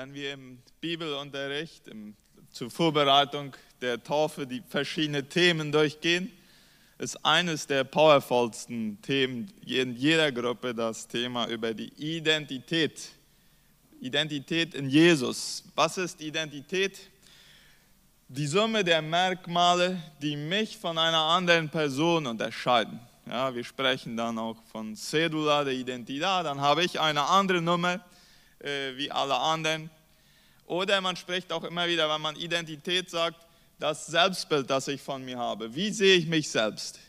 wenn wir im Bibelunterricht im, zur Vorbereitung der Taufe die verschiedenen Themen durchgehen, ist eines der powervollsten Themen in jeder Gruppe das Thema über die Identität. Identität in Jesus. Was ist Identität? Die Summe der Merkmale, die mich von einer anderen Person unterscheiden. Ja, wir sprechen dann auch von Cedula der Identität. Dann habe ich eine andere Nummer äh, wie alle anderen. Oder man spricht auch immer wieder, wenn man Identität sagt, das Selbstbild, das ich von mir habe. Wie sehe ich mich selbst?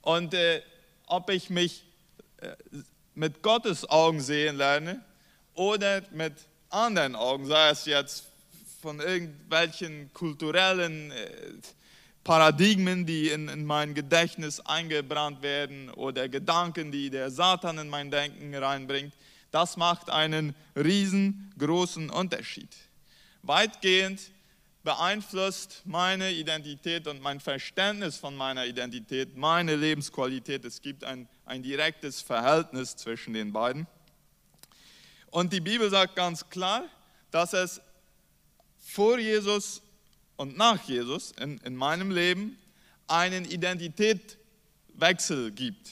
Und äh, ob ich mich äh, mit Gottes Augen sehen lerne oder mit anderen Augen, sei es jetzt von irgendwelchen kulturellen äh, Paradigmen, die in, in, mein Gedächtnis eingebrannt werden oder Gedanken, die der Satan in mein Denken reinbringt. Das macht einen riesengroßen Unterschied. Weitgehend beeinflusst meine Identität und mein Verständnis von meiner Identität meine Lebensqualität. Es gibt ein, ein direktes Verhältnis zwischen den beiden. Und die Bibel sagt ganz klar, dass es vor Jesus und nach Jesus in, in meinem Leben einen Identitätswechsel gibt.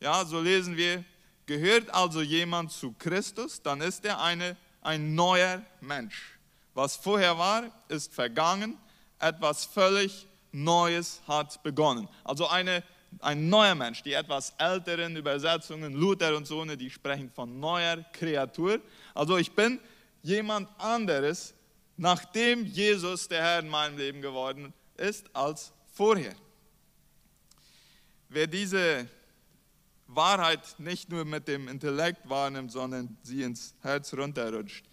Ja, so lesen wir Gehört also jemand zu Christus, dann ist er eine, ein neuer Mensch. Was vorher war, ist vergangen, etwas völlig Neues hat begonnen. Also eine, ein neuer Mensch. Die etwas älteren Übersetzungen, Luther und so, die sprechen von neuer Kreatur. Also ich bin jemand anderes, nachdem Jesus der Herr in meinem Leben geworden ist, als vorher. Wer diese Wahrheit nicht nur mit dem Intellekt wahrnimmt, sondern sie ins Herz runterrutscht,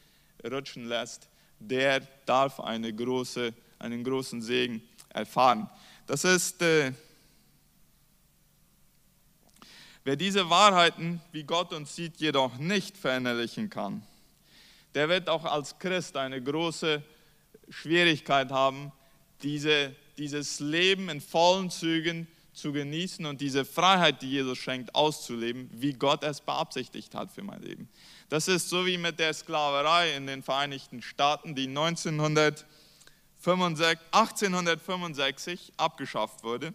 rutschen lässt, der darf eine große, einen großen Segen erfahren. Das ist, äh, wer diese Wahrheiten, wie Gott uns sieht, jedoch nicht verinnerlichen kann, der wird auch als Christ eine große Schwierigkeit haben, diese, dieses Leben in vollen Zügen zu genießen und diese Freiheit, die Jesus schenkt, auszuleben, wie Gott es beabsichtigt hat für mein Leben. Das ist so wie mit der Sklaverei in den Vereinigten Staaten, die 1865 abgeschafft wurde.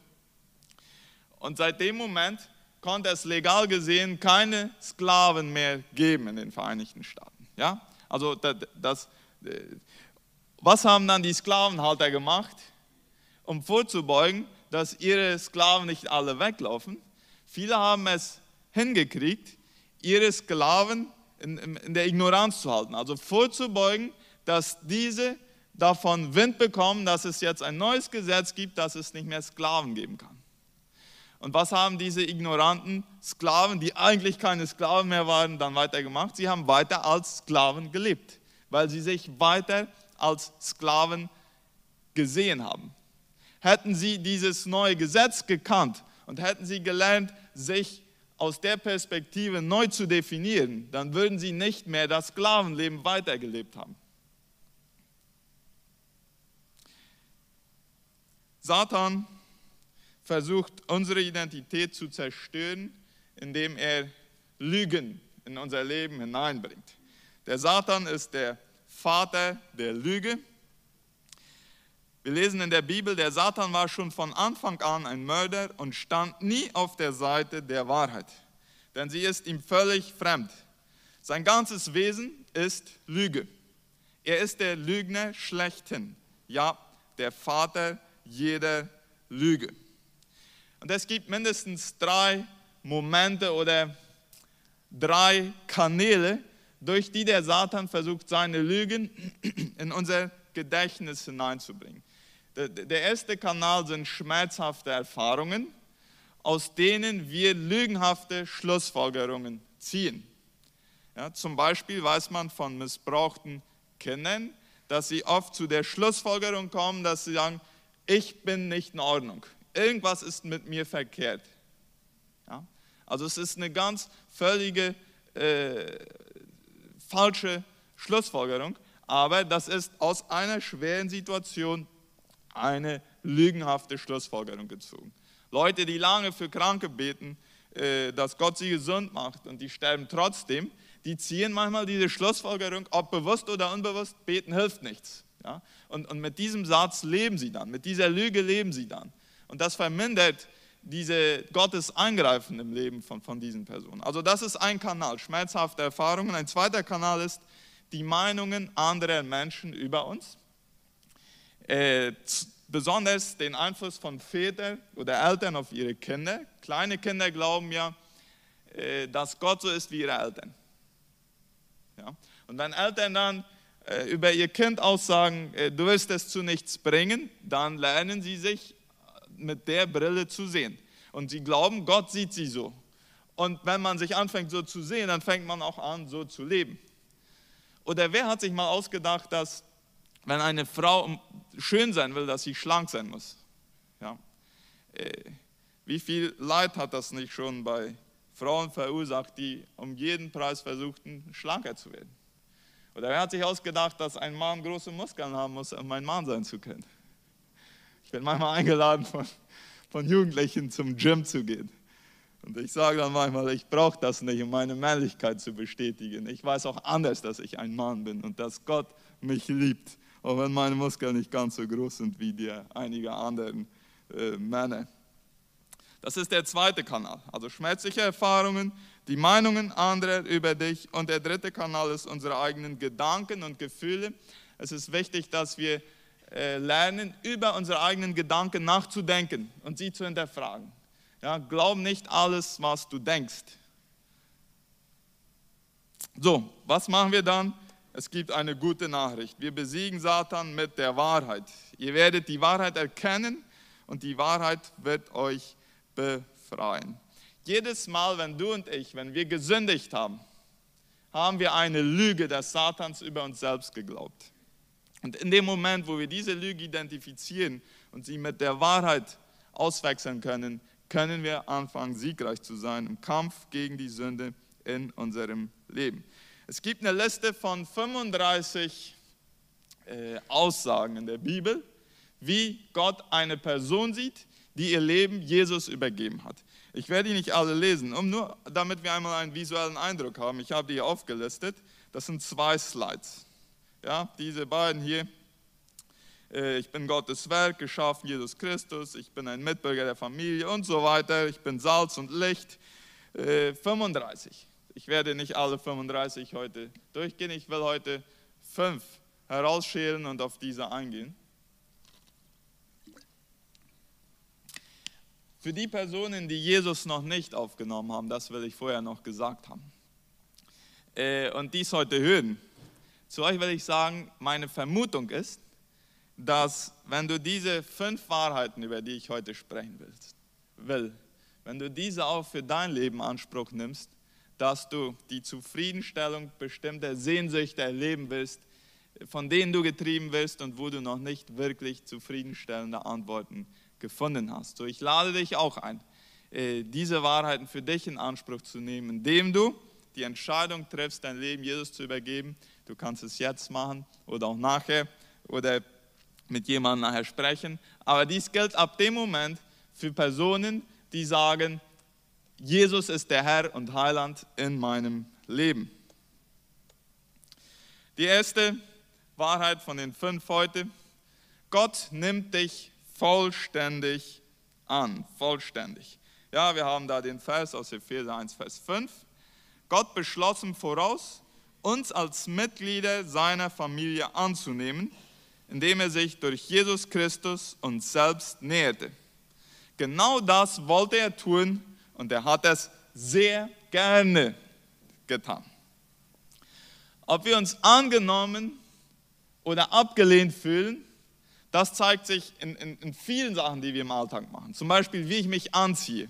Und seit dem Moment konnte es legal gesehen keine Sklaven mehr geben in den Vereinigten Staaten. Ja? Also das, das, äh, was haben dann die Sklavenhalter gemacht, um vorzubeugen, dass ihre Sklaven nicht alle weglaufen. Viele haben es hingekriegt, ihre Sklaven in, in der Ignoranz zu halten, also vorzubeugen, dass diese davon Wind bekommen, dass es jetzt ein neues Gesetz gibt, dass es nicht mehr Sklaven geben kann. Und was haben diese ignoranten Sklaven, die eigentlich keine Sklaven mehr waren, dann weiter gemacht? Sie haben weiter als Sklaven gelebt, weil sie sich weiter als Sklaven gesehen haben. Hätten sie dieses neue Gesetz gekannt und hätten sie gelernt, sich aus der Perspektive neu zu definieren, dann würden sie nicht mehr das Sklavenleben weitergelebt haben. Satan versucht unsere Identität zu zerstören, indem er Lügen in unser Leben hineinbringt. Der Satan ist der Vater der Lüge wir lesen in der Bibel, der Satan war schon von Anfang an ein Mörder und stand nie auf der Seite der Wahrheit, denn sie ist ihm völlig fremd. Sein ganzes Wesen ist Lüge. Er ist der Lügner schlechthin, ja, der Vater jeder Lüge. Und es gibt mindestens drei Momente oder drei Kanäle, durch die der Satan versucht, seine Lügen in unser Gedächtnis hineinzubringen. Der erste Kanal sind schmerzhafte Erfahrungen, aus denen wir lügenhafte Schlussfolgerungen ziehen. Ja, zum Beispiel weiß man von missbrauchten Kindern, dass sie oft zu der Schlussfolgerung kommen, dass sie sagen, ich bin nicht in Ordnung, irgendwas ist mit mir verkehrt. Ja, also es ist eine ganz völlige äh, falsche Schlussfolgerung, aber das ist aus einer schweren Situation eine lügenhafte Schlussfolgerung gezogen. Leute, die lange für Kranke beten, äh, dass Gott sie gesund macht und die sterben trotzdem, die ziehen manchmal diese Schlussfolgerung, ob bewusst oder unbewusst, beten hilft nichts. Ja? Und, und mit diesem Satz leben sie dann, mit dieser Lüge leben sie dann. Und das vermindert diese Gottes Eingreifen im Leben von, von diesen Personen. Also das ist ein Kanal, schmerzhafte Erfahrungen. Ein zweiter Kanal ist die Meinungen anderer Menschen über uns. Äh, besonders den Einfluss von Vätern oder Eltern auf ihre Kinder. Kleine Kinder glauben ja, äh, dass Gott so ist wie ihre Eltern. Ja? Und wenn Eltern dann äh, über ihr Kind aussagen, äh, du wirst es zu nichts bringen, dann lernen sie sich mit der Brille zu sehen. Und sie glauben, Gott sieht sie so. Und wenn man sich anfängt so zu sehen, dann fängt man auch an, so zu leben. Oder wer hat sich mal ausgedacht, dass wenn eine Frau schön sein will, dass sie schlank sein muss? Ja. Äh, wie viel Leid hat das nicht schon bei Frauen verursacht, die um jeden Preis versuchten, schlanker zu werden? Oder wer hat sich ausgedacht, dass ein Mann große Muskeln haben muss, um ein Mann sein zu können? Ich bin manchmal eingeladen von, von Jugendlichen zum Gym zu gehen. Und ich sage dann manchmal, ich brauche das nicht, um meine Männlichkeit zu bestätigen. Ich weiß auch anders, dass ich ein Mann bin und dass Gott mich liebt, auch wenn meine Muskeln nicht ganz so groß sind wie die einiger anderen äh, Männer. Das ist der zweite Kanal, also schmerzliche Erfahrungen, die Meinungen anderer über dich. Und der dritte Kanal ist unsere eigenen Gedanken und Gefühle. Es ist wichtig, dass wir äh, lernen, über unsere eigenen Gedanken nachzudenken und sie zu hinterfragen. Ja, glaub nicht alles, was du denkst. So, was machen wir dann? Es gibt eine gute Nachricht. Wir besiegen Satan mit der Wahrheit. Ihr werdet die Wahrheit erkennen und die Wahrheit wird euch befreien. Jedes Mal, wenn du und ich, wenn wir gesündigt haben, haben wir eine Lüge des Satans über uns selbst geglaubt. Und in dem Moment, wo wir diese Lüge identifizieren und sie mit der Wahrheit auswechseln können, können wir anfangen, siegreich zu sein im Kampf gegen die Sünde in unserem Leben. Es gibt eine Liste von 35 äh, Aussagen in der Bibel, wie Gott eine Person sieht, die ihr Leben Jesus übergeben hat. Ich werde die nicht alle lesen, um nur damit wir einmal einen visuellen Eindruck haben. Ich habe die hier aufgelistet. Das sind zwei Slides. Ja, diese beiden hier äh, ich bin Gottes Werk, geschaffen Jesus Christus, ich bin ein Mitbürger der Familie und so weiter, ich bin Salz und Licht. 35. Ich werde nicht alle 35 heute durchgehen, ich will heute fünf herausschälen und auf diese eingehen. Für die Personen, die Jesus noch nicht aufgenommen haben, das will ich vorher noch gesagt haben, äh, und dies heute hören, zu euch will ich sagen, meine Vermutung ist, dass wenn du diese fünf Wahrheiten, über die ich heute sprechen will, wenn du diese auch für dein Leben Anspruch nimmst, dass du die Zufriedenstellung bestimmter Sehnsüchte erleben willst, von denen du getrieben wirst und wo du noch nicht wirklich zufriedenstellende Antworten gefunden hast. So, ich lade dich auch ein, äh, diese Wahrheiten für dich in Anspruch zu nehmen, indem du die Entscheidung triffst, dein Leben Jesus zu übergeben. Du kannst es jetzt machen oder auch nachher oder mit jemandem nachher sprechen. Aber dies gilt ab dem Moment für Personen, die sagen, Jesus ist der Herr und Heiland in meinem Leben. Die erste Wahrheit von den fünf heute, Gott nimmt dich vollständig an, vollständig. Ja, wir haben da den Vers aus Epheser 1, Vers 5. Gott beschlossen voraus, uns als Mitglieder seiner Familie anzunehmen indem er sich durch Jesus Christus uns selbst näherte. Genau das wollte er tun und er hat es sehr gerne getan. Ob wir uns angenommen oder abgelehnt fühlen, das zeigt sich in, in, in, vielen Sachen, die wir im Alltag machen. Zum Beispiel, wie ich mich anziehe,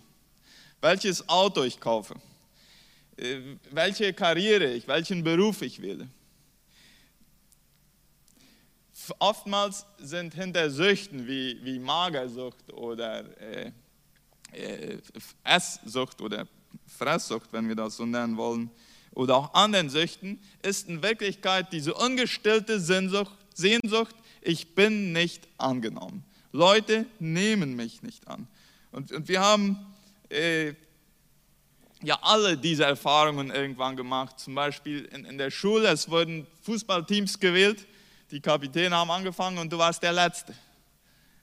welches Auto ich kaufe, äh, welche Karriere ich, welchen Beruf ich wähle oftmals sind hinter Süchten wie, wie Magersucht oder äh, Esssucht oder Fresssucht, wenn wir das so nennen wollen, oder auch anderen Süchten, ist in Wirklichkeit diese ungestillte Sehnsucht, Sehnsucht ich bin nicht angenommen. Leute nehmen mich nicht an. Und, und wir haben äh, ja alle diese Erfahrungen irgendwann gemacht. Zum Beispiel in, in der Schule, es wurden Fußballteams gewählt, die Kapitäne haben angefangen und du warst der Letzte.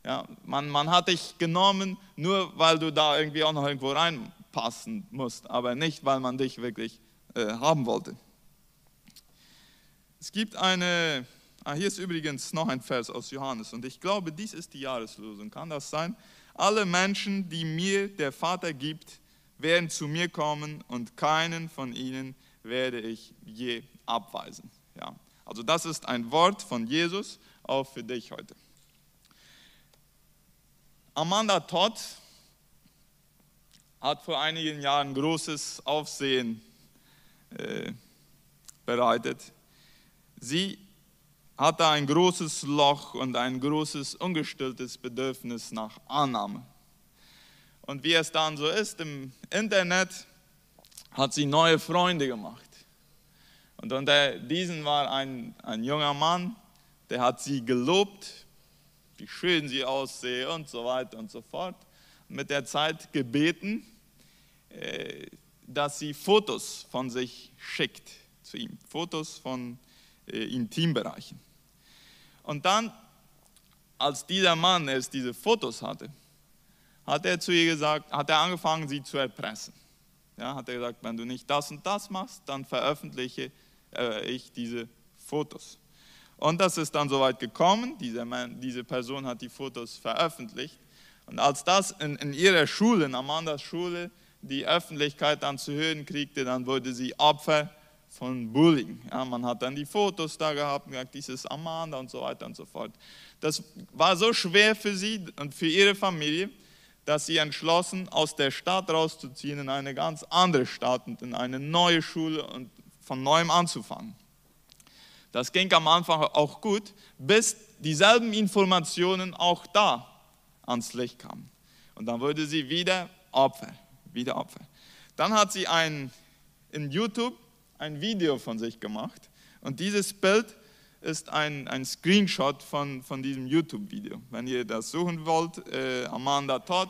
Ja, man, man hat dich genommen, nur weil du da irgendwie auch noch irgendwo reinpassen musst, aber nicht, weil man dich wirklich äh, haben wollte. Es gibt eine, ah, hier ist übrigens noch ein Vers aus Johannes und ich glaube, dies ist die Jahreslosung. Kann das sein? Alle Menschen, die mir der Vater gibt, werden zu mir kommen und keinen von ihnen werde ich je abweisen. Ja, also das ist ein Wort von Jesus auch für dich heute. Amanda Todd hat vor einigen Jahren großes Aufsehen äh, bereitet. Sie hatte ein großes Loch und ein großes ungestilltes Bedürfnis nach Annahme. Und wie es dann so ist im Internet, hat sie neue Freunde gemacht. Und unter diesen war ein, ein junger Mann, der hat sie gelobt, wie schön sie aussehe und so weiter und so fort. Mit der Zeit gebeten, äh, dass sie Fotos von sich schickt zu ihm, Fotos von äh, Intimbereichen. Und dann, als dieser Mann erst diese Fotos hatte, hat er zu ihr gesagt, hat er angefangen, sie zu erpressen. Ja, hat er gesagt, wenn du nicht das und das machst, dann veröffentliche äh, ich diese Fotos. Und das ist dann soweit gekommen, diese, diese Person hat die Fotos veröffentlicht. Und als das in, in ihrer Schule, in Amandas Schule, die Öffentlichkeit dann zu hören kriegte, dann wurde sie Opfer von Bullying. Ja, man hat dann die Fotos da gehabt und gesagt, dieses Amanda und so weiter und so fort. Das war so schwer für sie und für ihre Familie, dass sie entschlossen, aus der Stadt rauszuziehen in eine ganz andere Stadt und in eine neue Schule und von neuem anzufangen. Das ging am Anfang auch gut, bis dieselben Informationen auch da ans Licht kamen. Und dann wurde sie wieder Opfer, wieder Opfer. Dann hat sie ein, in YouTube ein Video von sich gemacht und dieses Bild ist ein, ein Screenshot von, von diesem YouTube-Video. Wenn ihr das suchen wollt, äh, Amanda Todd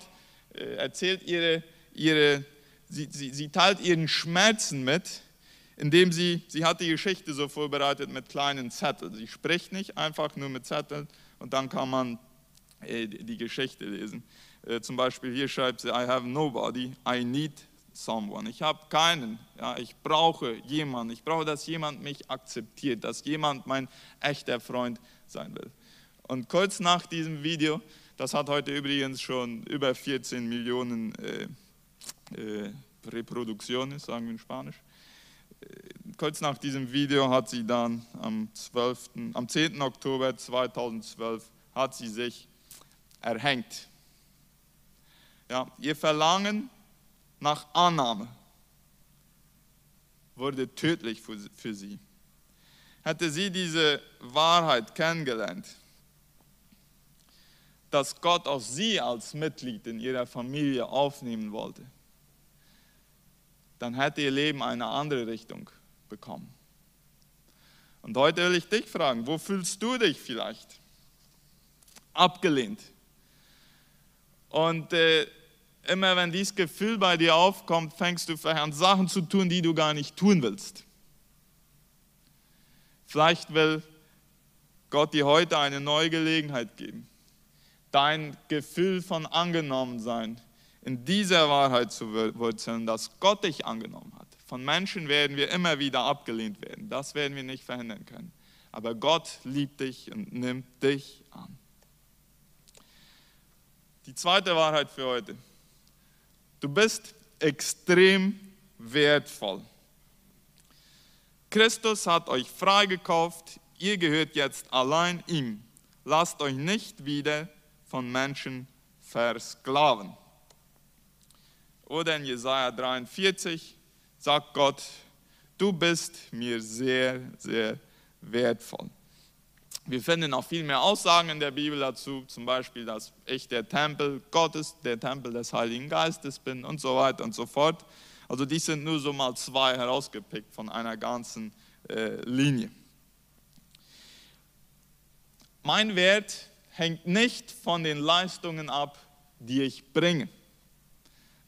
äh, erzählt ihre, ihre sie, sie, sie teilt ihren Schmerzen mit, indem sie, sie hat die Geschichte so vorbereitet mit kleinen Zetteln. Sie spricht nicht einfach nur mit Zetteln und dann kann man äh, die Geschichte lesen. Äh, zum Beispiel hier schreibt sie, I have nobody, I need someone. Ich habe keinen. Ja, ich brauche jemanden. Ich brauche, dass jemand mich akzeptiert, dass jemand mein echter Freund sein will. Und kurz nach diesem Video, das hat heute übrigens schon über 14 Millionen äh, äh, Reproduktionen, sagen wir in Spanisch. Kurz nach diesem Video hat sie dann am, 12., am 10. Oktober 2012 hat sie sich erhängt. Ja, ihr Verlangen nach Annahme wurde tödlich für sie. Hätte sie diese Wahrheit kennengelernt, dass Gott auch sie als Mitglied in ihrer Familie aufnehmen wollte, dann hätte ihr Leben eine andere Richtung bekommen. Und heute will ich dich fragen, wo fühlst du dich vielleicht? Abgelehnt. Und äh, immer wenn dieses Gefühl bei dir aufkommt, fängst du an, Sachen zu tun, die du gar nicht tun willst. Vielleicht will Gott dir heute eine neue Gelegenheit geben, dein Gefühl von angenommen sein in dieser Wahrheit zu wurzeln, dass Gott dich angenommen hat. Von Menschen werden wir immer wieder abgelehnt werden. Das werden wir nicht verhindern können. Aber Gott liebt dich und nimmt dich an. Die zweite Wahrheit für heute. Du bist extrem wertvoll. Christus hat euch freigekauft, ihr gehört jetzt allein ihm. Lasst euch nicht wieder von Menschen versklaven. Oder in Jesaja 43 sagt Gott, du bist mir sehr, sehr wertvoll. Wir finden auch viel mehr Aussagen in der Bibel dazu, zum Beispiel, dass ich der Tempel Gottes, der Tempel des Heiligen Geistes bin und so weiter und so fort. Also die sind nur so mal zwei herausgepickt von einer ganzen äh, Linie. Mein Wert hängt nicht von den Leistungen ab, die ich bringe,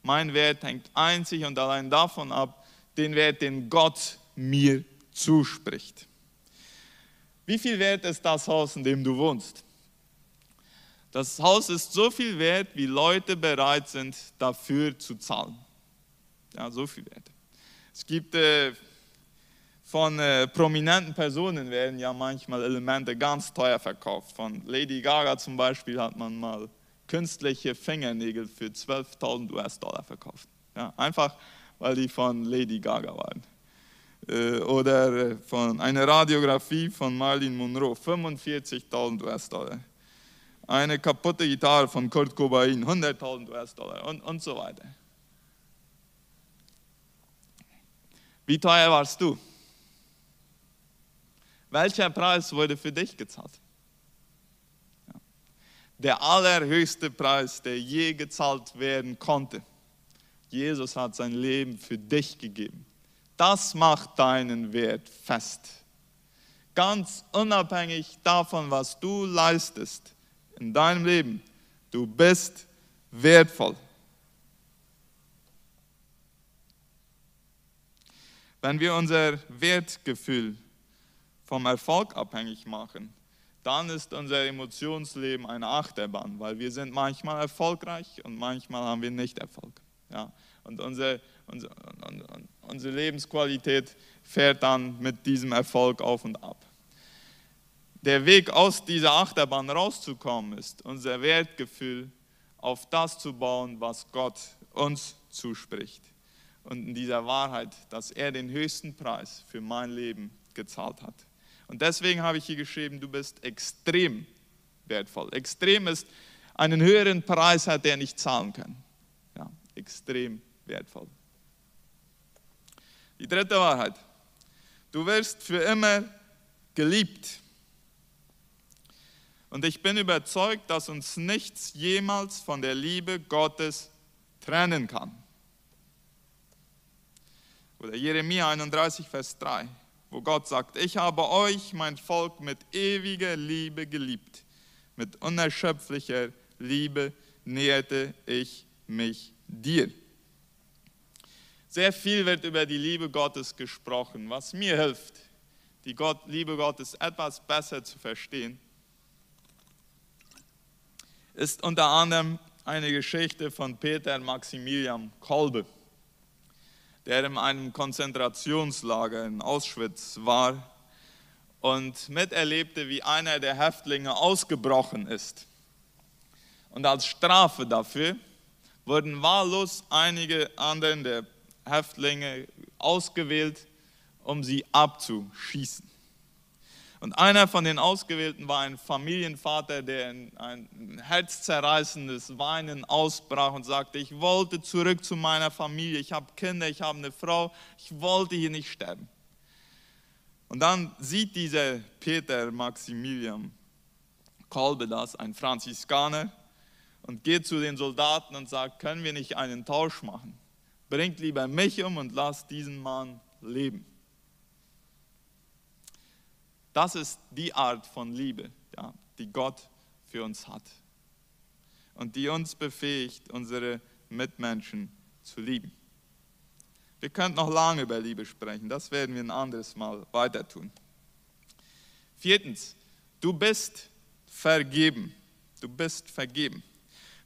Mein Wert hängt einzig und allein davon ab, den Wert, den Gott mir zuspricht. Wie viel wert ist das Haus, in dem du wohnst? Das Haus ist so viel wert, wie Leute bereit sind, dafür zu zahlen. Ja, so viel wert. Es gibt äh, von äh, prominenten Personen werden ja manchmal Elemente ganz teuer verkauft. Von Lady Gaga zum Beispiel hat man mal künstliche Fingernägel für 12.000 US-Dollar verkauft. Ja, einfach, weil die von Lady Gaga waren. Äh, oder von einer Radiografie von Marilyn Monroe, 45.000 US-Dollar. Eine kaputte Gitarre von Kurt Cobain, 100.000 US-Dollar und, und so weiter. Wie teuer warst du? Welcher Preis wurde für dich gezahlt? Der allerhöchste Preis, der je gezahlt werden konnte. Jesus hat sein Leben für dich gegeben. Das macht deinen Wert fest. Ganz unabhängig davon, was du leistest in deinem Leben, du bist wertvoll. Wenn wir unser Wertgefühl vom Erfolg abhängig machen, dann ist unser Emotionsleben eine Achterbahn, weil wir sind manchmal erfolgreich und manchmal haben wir nicht Erfolg. Ja? Und unsere, unsere, unsere Lebensqualität fährt dann mit diesem Erfolg auf und ab. Der Weg aus dieser Achterbahn rauszukommen ist, unser Wertgefühl auf das zu bauen, was Gott uns zuspricht. Und in dieser Wahrheit, dass er den höchsten Preis für mein Leben gezahlt hat. Und deswegen habe ich hier geschrieben, du bist extrem wertvoll. Extrem ist, einen höheren Preis hat er nicht zahlen können. Ja, extrem wertvoll. Die dritte Wahrheit. Du wirst für immer geliebt. Und ich bin überzeugt, dass uns nichts jemals von der Liebe Gottes trennen kann. Oder Jeremia 31, Vers 3 wo Gott sagt, ich habe euch, mein Volk, mit ewiger Liebe geliebt. Mit unerschöpflicher Liebe näherte ich mich dir. Sehr viel wird über die Liebe Gottes gesprochen, was mir hilft, die Gott, Liebe Gottes etwas besser zu verstehen, ist unter anderem eine Geschichte von Peter Maximilian Kolbe der in einem Konzentrationslager in Auschwitz war und miterlebte, wie einer der Häftlinge ausgebrochen ist. Und als Strafe dafür wurden wahllos einige anderen der Häftlinge ausgewählt, um sie abzuschießen. Und einer von den Ausgewählten war ein Familienvater, der in ein herzzerreißendes Weinen ausbrach und sagte, ich wollte zurück zu meiner Familie, ich habe Kinder, ich habe eine Frau, ich wollte hier nicht sterben. Und dann sieht dieser Peter Maximilian Kolbe das, ein Franziskaner, und geht zu den Soldaten und sagt, können wir nicht einen Tausch machen? Bringt lieber mich um und lasst diesen Mann leben. Das ist die Art von Liebe, ja, die Gott für uns hat und die uns befähigt, unsere Mitmenschen zu lieben. Wir könnten noch lange über Liebe sprechen, das werden wir ein anderes Mal weiter tun. Viertens, du bist vergeben. Du bist vergeben.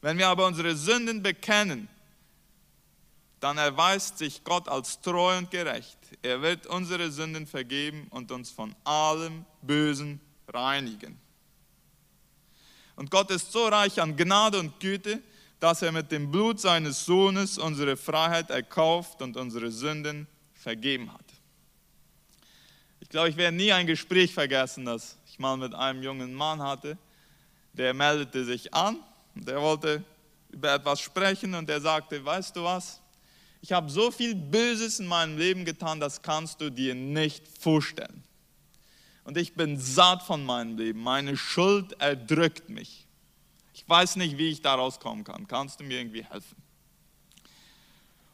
Wenn wir aber unsere Sünden bekennen, dann erweist sich Gott als treu und gerecht. Er wird unsere Sünden vergeben und uns von allem Bösen reinigen. Und Gott ist so reich an Gnade und Güte, dass er mit dem Blut seines Sohnes unsere Freiheit erkauft und unsere Sünden vergeben hat. Ich glaube, ich werde nie ein Gespräch vergessen, das ich mal mit einem jungen Mann hatte. Der meldete sich an und er wollte über etwas sprechen und er sagte, weißt du was, ich habe so viel Böses in meinem Leben getan, das kannst du dir nicht vorstellen. Und ich bin satt von meinem Leben. Meine Schuld erdrückt mich. Ich weiß nicht, wie ich da rauskommen kann. Kannst du mir irgendwie helfen?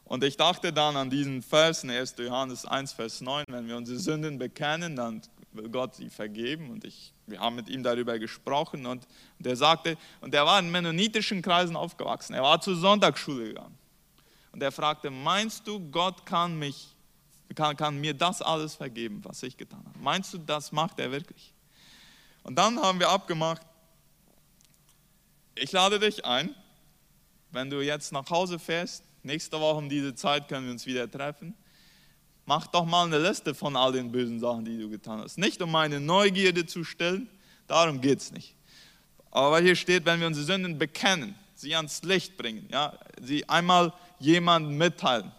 Und ich dachte dann an diesen Vers in 1. Johannes 1, Vers 9, wenn wir unsere Sünden bekennen, dann will Gott sie vergeben. Und ich, wir haben mit ihm darüber gesprochen. Und, und er sagte, und er war in mennonitischen Kreisen aufgewachsen. Er war zur Sonntagsschule gegangen. Und er fragte, meinst du, Gott kann, mich, kann, kann mir das alles vergeben, was ich getan habe? Meinst du, das macht er wirklich? Und dann haben wir abgemacht, ich lade dich ein, wenn du jetzt nach Hause fährst, nächste Woche um diese Zeit können wir uns wieder treffen, mach doch mal eine Liste von all den bösen Sachen, die du getan hast. Nicht um meine Neugierde zu stillen, darum geht es nicht. Aber hier steht, wenn wir unsere Sünden bekennen, sie ans Licht bringen, ja, sie einmal jemandem mitteilen,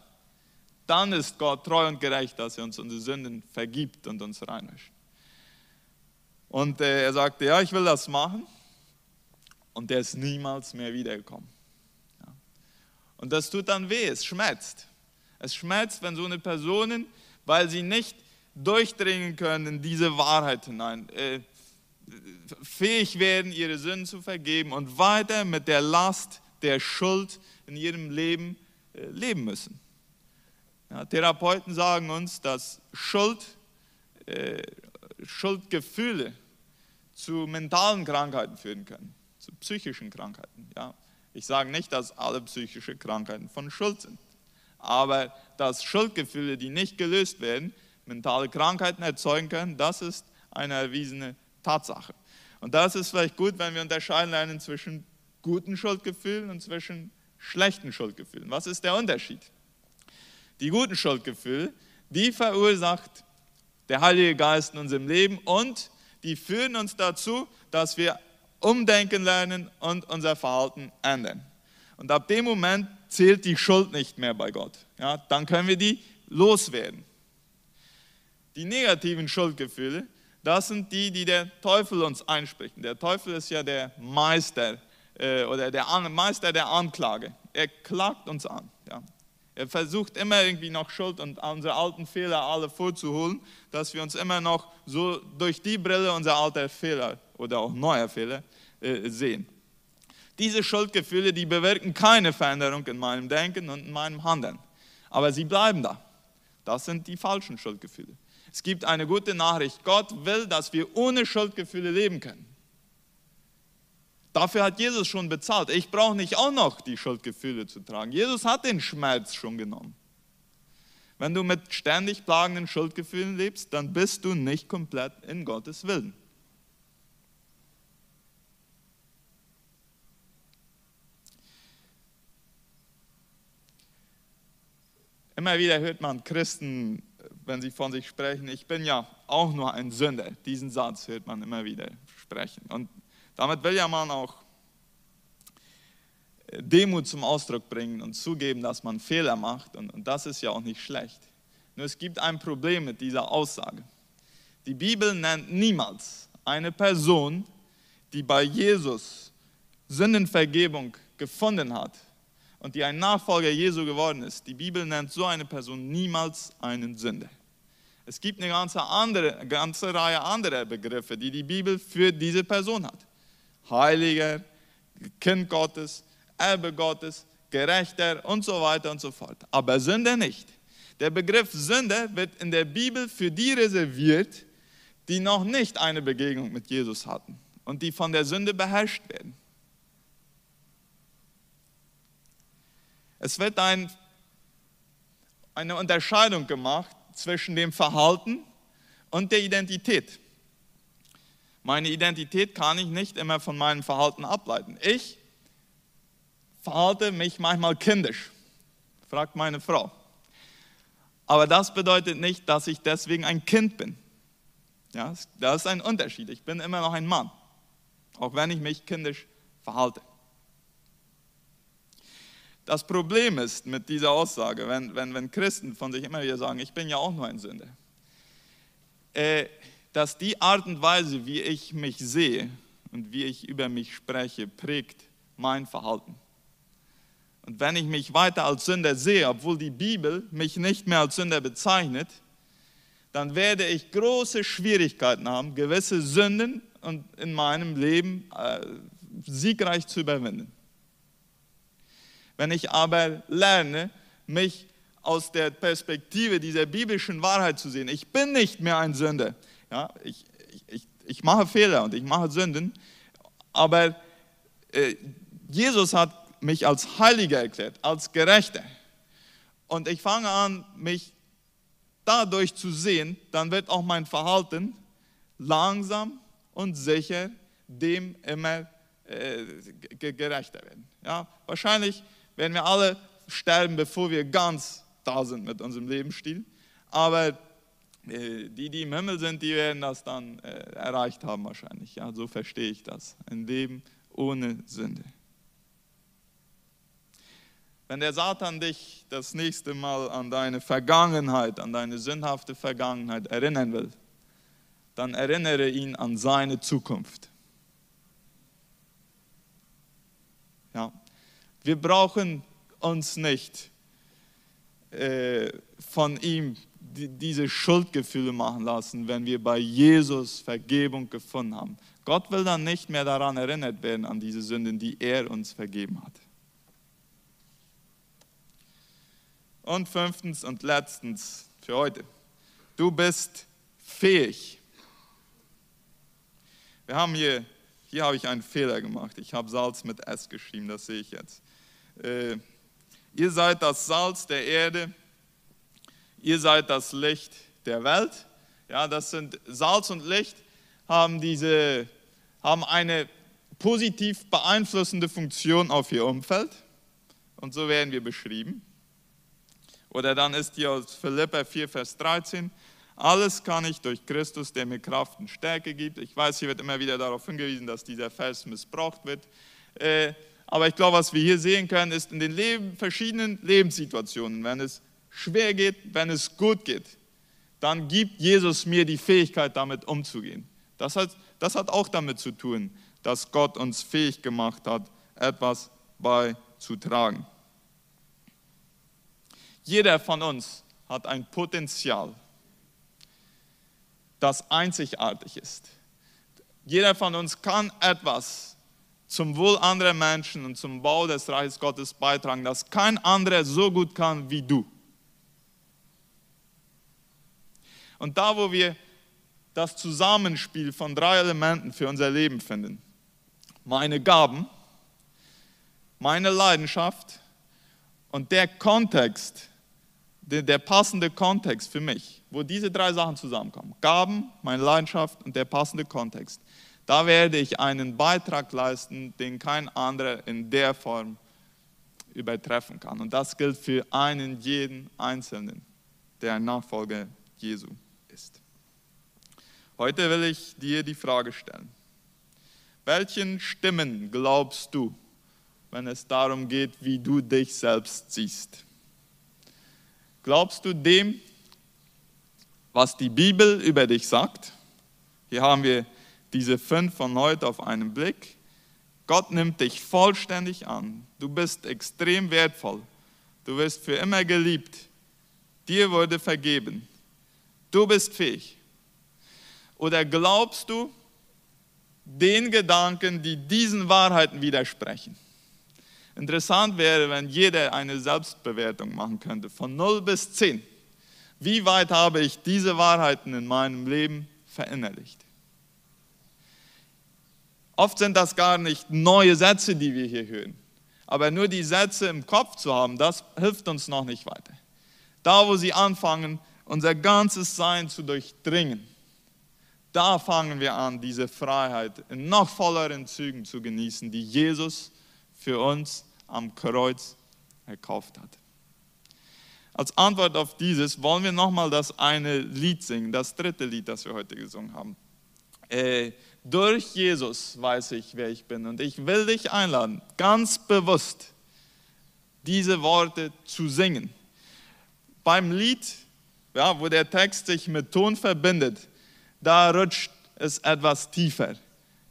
dann ist Gott treu und gerecht, dass er uns unsere Sünden vergibt und uns reinwäscht. Und äh, er sagte, ja, ich will das machen. Und der ist niemals mehr wiedergekommen. Ja. Und das tut dann weh, es schmerzt. Es schmerzt, wenn so eine Person, weil sie nicht durchdringen können in diese Wahrheit hinein, äh, fähig werden, ihre Sünden zu vergeben und weiter mit der Last der Schuld in ihrem Leben leben müssen. Ja, Therapeuten sagen uns, dass Schuld, äh, Schuldgefühle zu mentalen Krankheiten führen können, zu psychischen Krankheiten. Ja. Ich sage nicht, dass alle psychische Krankheiten von Schuld sind, aber dass Schuldgefühle, die nicht gelöst werden, mentale Krankheiten erzeugen können, das ist eine erwiesene Tatsache. Und das ist vielleicht gut, wenn wir unterscheiden lernen zwischen guten Schuldgefühlen und zwischen schlechten Schuldgefühlen. Was ist der Unterschied? Die guten Schuldgefühle, die verursacht der Heilige Geist in unserem Leben und die führen uns dazu, dass wir umdenken lernen und unser Verhalten ändern. Und ab dem Moment zählt die Schuld nicht mehr bei Gott. Ja, dann können wir die loswerden. Die negativen Schuldgefühle, das sind die, die der Teufel uns einspricht. Der Teufel ist ja der Meister äh, oder der Meister der Anklage. Er klagt uns an. Ja. Er versucht immer irgendwie noch Schuld und unsere alten Fehler alle vorzuholen, dass wir uns immer noch so durch die Brille unserer alten Fehler oder auch neuer Fehler äh, sehen. Diese Schuldgefühle, die bewirken keine Veränderung in meinem Denken und in meinem Handeln. Aber sie bleiben da. Das sind die falschen Schuldgefühle. Es gibt eine gute Nachricht. Gott will, dass wir ohne Schuldgefühle leben können. Dafür hat Jesus schon bezahlt. Ich brauche nicht auch noch die Schuldgefühle zu tragen. Jesus hat den Schmerz schon genommen. Wenn du mit ständig plagenden Schuldgefühlen lebst, dann bist du nicht komplett in Gottes Willen. Immer wieder hört man Christen wenn sie von sich sprechen, ich bin ja auch nur ein Sünder. Diesen Satz hört man immer wieder sprechen. Und damit will ja man auch Demut zum Ausdruck bringen und zugeben, dass man Fehler macht. Und, und das ist ja auch nicht schlecht. Nur es gibt ein Problem mit dieser Aussage. Die Bibel nennt niemals eine Person, die bei Jesus Sündenvergebung gefunden hat, und die ein Nachfolger Jesu geworden ist, die Bibel nennt so eine Person niemals einen Sünder. Es gibt eine ganze, andere, ganze Reihe anderer Begriffe, die die Bibel für diese Person hat. Heiliger, Kind Gottes, Erbe Gottes, Gerechter und so weiter und so fort. Aber Sünder nicht. Der Begriff Sünder wird in der Bibel für die reserviert, die noch nicht eine Begegnung mit Jesus hatten und die von der Sünde beherrscht werden. Es wird ein, eine Unterscheidung gemacht zwischen dem Verhalten und der Identität. Meine Identität kann ich nicht immer von meinem Verhalten ableiten. Ich verhalte mich manchmal kindisch, fragt meine Frau. Aber das bedeutet nicht, dass ich deswegen ein Kind bin. Ja, das ist ein Unterschied. Ich bin immer noch ein Mann, auch wenn ich mich kindisch verhalte. Das Problem ist mit dieser Aussage, wenn, wenn, wenn Christen von sich immer wieder sagen, ich bin ja auch nur ein Sünder, äh, dass die Art und Weise, wie ich mich sehe und wie ich über mich spreche, prägt mein Verhalten. Und wenn ich mich weiter als Sünder sehe, obwohl die Bibel mich nicht mehr als Sünder bezeichnet, dann werde ich große Schwierigkeiten haben, gewisse Sünden in meinem Leben äh, siegreich zu überwinden. Wenn ich aber lerne, mich aus der Perspektive dieser biblischen Wahrheit zu sehen, ich bin nicht mehr ein Sünder. Ja, ich, ich, ich mache Fehler und ich mache Sünden, aber äh, Jesus hat mich als Heiliger erklärt, als Gerechter. und ich fange an, mich dadurch zu sehen, dann wird auch mein Verhalten langsam und sicher dem immer äh, gerechter werden. Ja, wahrscheinlich werden wir alle sterben, bevor wir ganz da sind mit unserem Lebensstil. Aber die, die im Himmel sind, die werden das dann äh, erreicht haben wahrscheinlich. Ja, so verstehe ich das. Ein Leben ohne Sünde. Wenn der Satan dich das nächste Mal an deine Vergangenheit, an deine sündhafte Vergangenheit erinnern will, dann erinnere ihn an seine Zukunft. Ja. Wir brauchen uns nicht äh, von ihm diese Schuldgefühle machen lassen, wenn wir bei Jesus Vergebung gefunden haben. Gott will dann nicht mehr daran erinnert werden, an diese Sünden, die er uns vergeben hat. Und fünftens und letztens für heute, du bist fähig. Wir haben hier, hier habe ich einen Fehler gemacht. Ich habe Salz mit S geschrieben, das sehe ich jetzt. Äh, ihr seid das Salz der Erde, ihr seid das Licht der Welt. Ja, das sind Salz und Licht haben diese haben eine positiv beeinflussende Funktion auf ihr Umfeld und so werden wir beschrieben. Oder dann ist hier aus Philippa 4, Vers 13, alles kann ich durch Christus, der mir Kraft und Stärke gibt. Ich weiß, hier wird immer wieder darauf hingewiesen, dass dieser Vers missbraucht wird. Äh, aber ich glaube, was wir hier sehen können, ist in den Leben, verschiedenen Lebenssituationen, wenn es schwer geht, wenn es gut geht, dann gibt Jesus mir die Fähigkeit, damit umzugehen. Das hat, das hat auch damit zu tun, dass Gott uns fähig gemacht hat, etwas beizutragen. Jeder von uns hat ein Potenzial, das einzigartig ist. Jeder von uns kann etwas zum Wohl anderer Menschen und zum Bau des Reiches Gottes beitragen, das kein anderer so gut kann wie du. Und da, wo wir das Zusammenspiel von drei Elementen für unser Leben finden, meine Gaben, meine Leidenschaft und der Kontext, der, der passende Kontext für mich, wo diese drei Sachen zusammenkommen, Gaben, meine Leidenschaft und der passende Kontext, da werde ich einen Beitrag leisten, den kein anderer in der Form übertreffen kann. Und das gilt für einen jeden Einzelnen, der ein Nachfolger Jesu. Heute will ich dir die Frage stellen, welchen Stimmen glaubst du, wenn es darum geht, wie du dich selbst siehst? Glaubst du dem, was die Bibel über dich sagt? Hier haben wir diese fünf von heute auf einen Blick. Gott nimmt dich vollständig an. Du bist extrem wertvoll. Du wirst für immer geliebt. Dir wurde vergeben. Du bist fähig. Oder glaubst du den Gedanken, die diesen Wahrheiten widersprechen? Interessant wäre, wenn jeder eine Selbstbewertung machen könnte, von 0 bis 10. Wie weit habe ich diese Wahrheiten in meinem Leben verinnerlicht? Oft sind das gar nicht neue Sätze, die wir hier hören. Aber nur die Sätze im Kopf zu haben, das hilft uns noch nicht weiter. Da, wo sie anfangen, unser ganzes Sein zu durchdringen, da fangen wir an, diese Freiheit in noch volleren Zügen zu genießen, die Jesus für uns am Kreuz erkauft hat. Als Antwort auf dieses wollen wir nochmal das eine Lied singen, das dritte Lied, das wir heute gesungen haben. Äh, durch Jesus weiß ich, wer ich bin. Und ich will dich einladen, ganz bewusst diese Worte zu singen. Beim Lied, ja, wo der Text sich mit Ton verbindet, da rutscht es etwas tiefer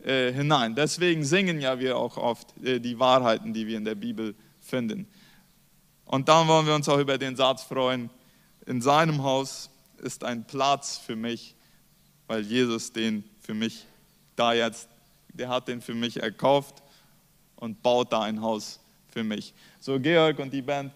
äh, hinein. Deswegen singen ja wir auch oft äh, die Wahrheiten, die wir in der Bibel finden. Und dann wollen wir uns auch über den Satz freuen, in seinem Haus ist ein Platz für mich, weil Jesus den für mich da jetzt, der hat den für mich erkauft und baut da ein Haus für mich. So, Georg und die Band